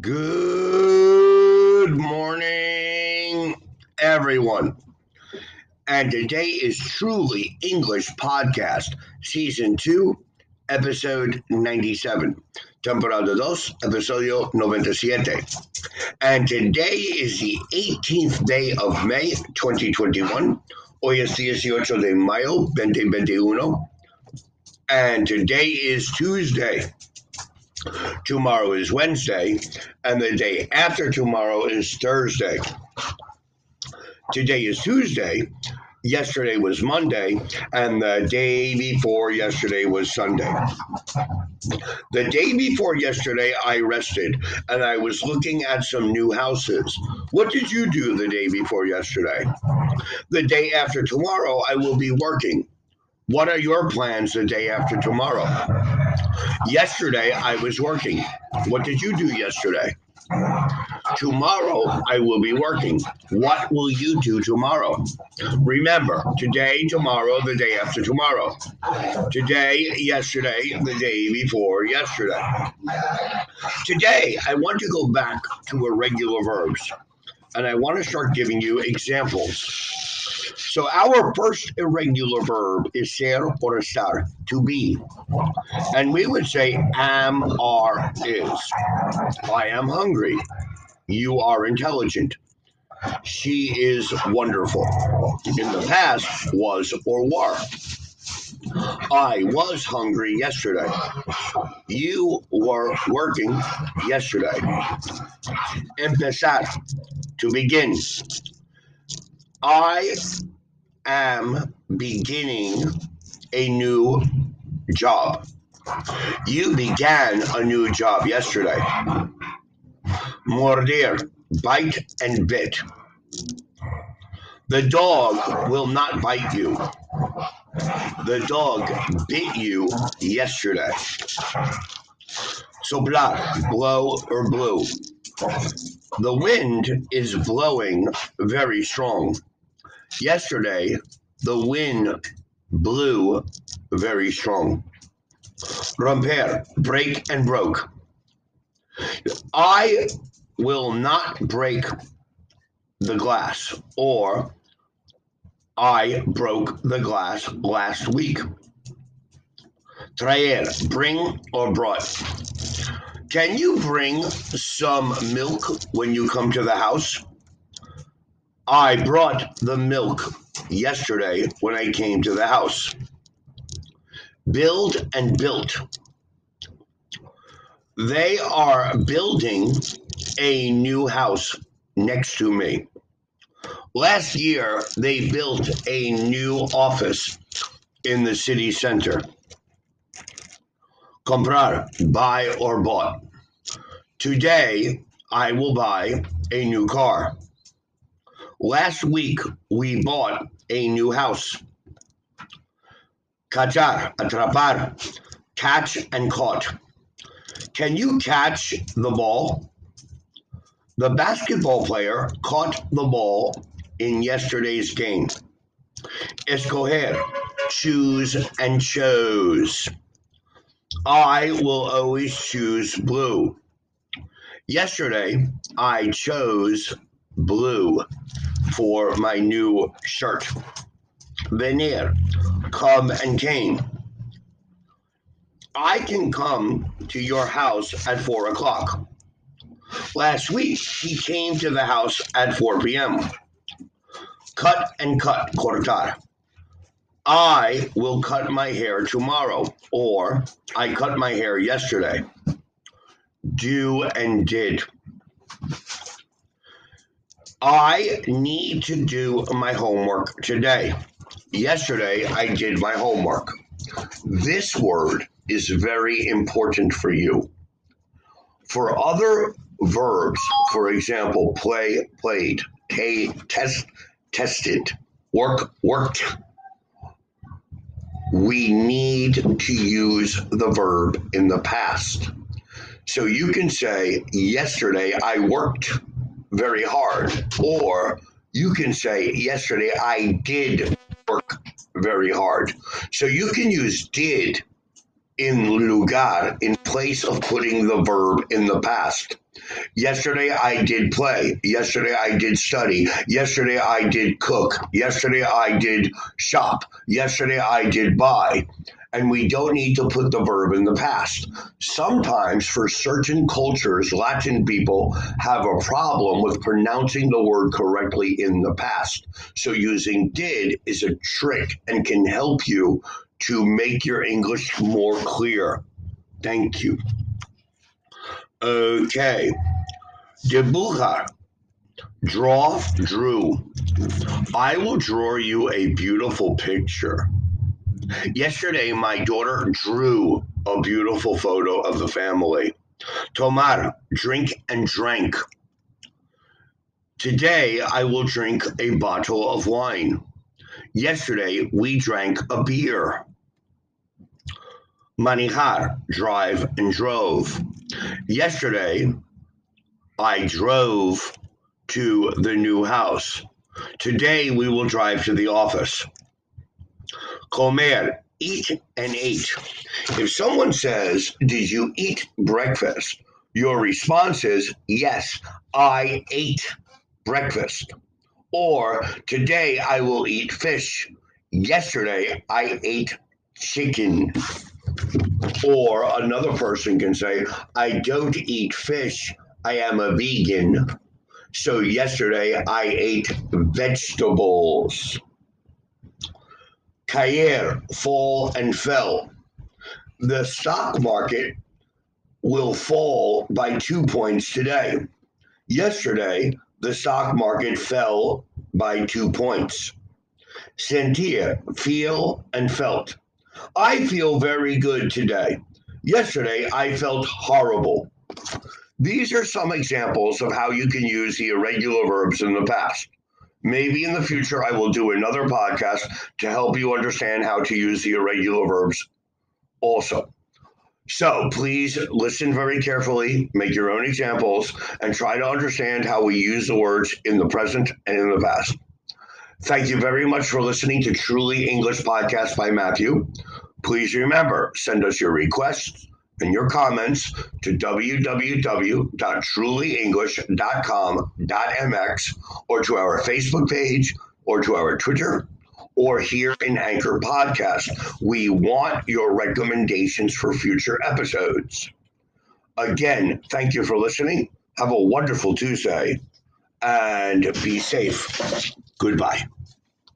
Good morning, everyone. And today is Truly English Podcast, Season 2, Episode 97. Temporada 2, Episodio 97. And today is the 18th day of May 2021. Hoy es 18 de mayo 2021. And today is Tuesday. Tomorrow is Wednesday, and the day after tomorrow is Thursday. Today is Tuesday. Yesterday was Monday, and the day before yesterday was Sunday. The day before yesterday, I rested and I was looking at some new houses. What did you do the day before yesterday? The day after tomorrow, I will be working. What are your plans the day after tomorrow? Yesterday, I was working. What did you do yesterday? Tomorrow, I will be working. What will you do tomorrow? Remember, today, tomorrow, the day after tomorrow. Today, yesterday, the day before yesterday. Today, I want to go back to irregular verbs, and I want to start giving you examples. So our first irregular verb is ser or estar, to be. And we would say am, are, is. I am hungry. You are intelligent. She is wonderful. In the past, was or were. I was hungry yesterday. You were working yesterday. Empezar, to begin. I am beginning a new job. You began a new job yesterday. Morder, bite and bit. The dog will not bite you. The dog bit you yesterday. Soplar, blow or blew. The wind is blowing very strong. Yesterday, the wind blew very strong. Romper, break and broke. I will not break the glass, or I broke the glass last week. Traer, bring or brought. Can you bring some milk when you come to the house? I brought the milk yesterday when I came to the house. Build and built. They are building a new house next to me. Last year, they built a new office in the city center. Comprar, buy or bought. Today, I will buy a new car. Last week, we bought a new house. Cachar, atrapar, catch and caught. Can you catch the ball? The basketball player caught the ball in yesterday's game. Escoger, choose and chose. I will always choose blue. Yesterday, I chose blue for my new shirt. Venir, come and came. I can come to your house at four o'clock. Last week, he came to the house at 4 p.m. Cut and cut, cortar. I will cut my hair tomorrow, or I cut my hair yesterday. Do and did. I need to do my homework today. Yesterday, I did my homework. This word is very important for you. For other verbs, for example, play, played, t- test, tested, work, worked, we need to use the verb in the past. So you can say, Yesterday I worked very hard. Or you can say, Yesterday I did work very hard. So you can use did in lugar in place of putting the verb in the past. Yesterday I did play. Yesterday I did study. Yesterday I did cook. Yesterday I did shop. Yesterday I did buy. And we don't need to put the verb in the past. Sometimes, for certain cultures, Latin people have a problem with pronouncing the word correctly in the past. So, using did is a trick and can help you to make your English more clear. Thank you. Okay. Dibujar. Draw, drew. I will draw you a beautiful picture. Yesterday, my daughter drew a beautiful photo of the family. Tomar, drink and drank. Today, I will drink a bottle of wine. Yesterday, we drank a beer. Manejar, drive and drove. Yesterday, I drove to the new house. Today, we will drive to the office. Comer, eat and ate. If someone says, Did you eat breakfast? Your response is, Yes, I ate breakfast. Or, Today I will eat fish. Yesterday I ate chicken. Or another person can say, I don't eat fish. I am a vegan. So yesterday I ate vegetables. Caer, fall and fell. The stock market will fall by two points today. Yesterday, the stock market fell by two points. Sentir, feel and felt. I feel very good today. Yesterday, I felt horrible. These are some examples of how you can use the irregular verbs in the past. Maybe in the future, I will do another podcast to help you understand how to use the irregular verbs also. So please listen very carefully, make your own examples, and try to understand how we use the words in the present and in the past. Thank you very much for listening to Truly English Podcast by Matthew. Please remember, send us your requests and your comments to www.trulyenglish.com.mx or to our Facebook page or to our Twitter or here in Anchor Podcast. We want your recommendations for future episodes. Again, thank you for listening. Have a wonderful Tuesday and be safe. Goodbye.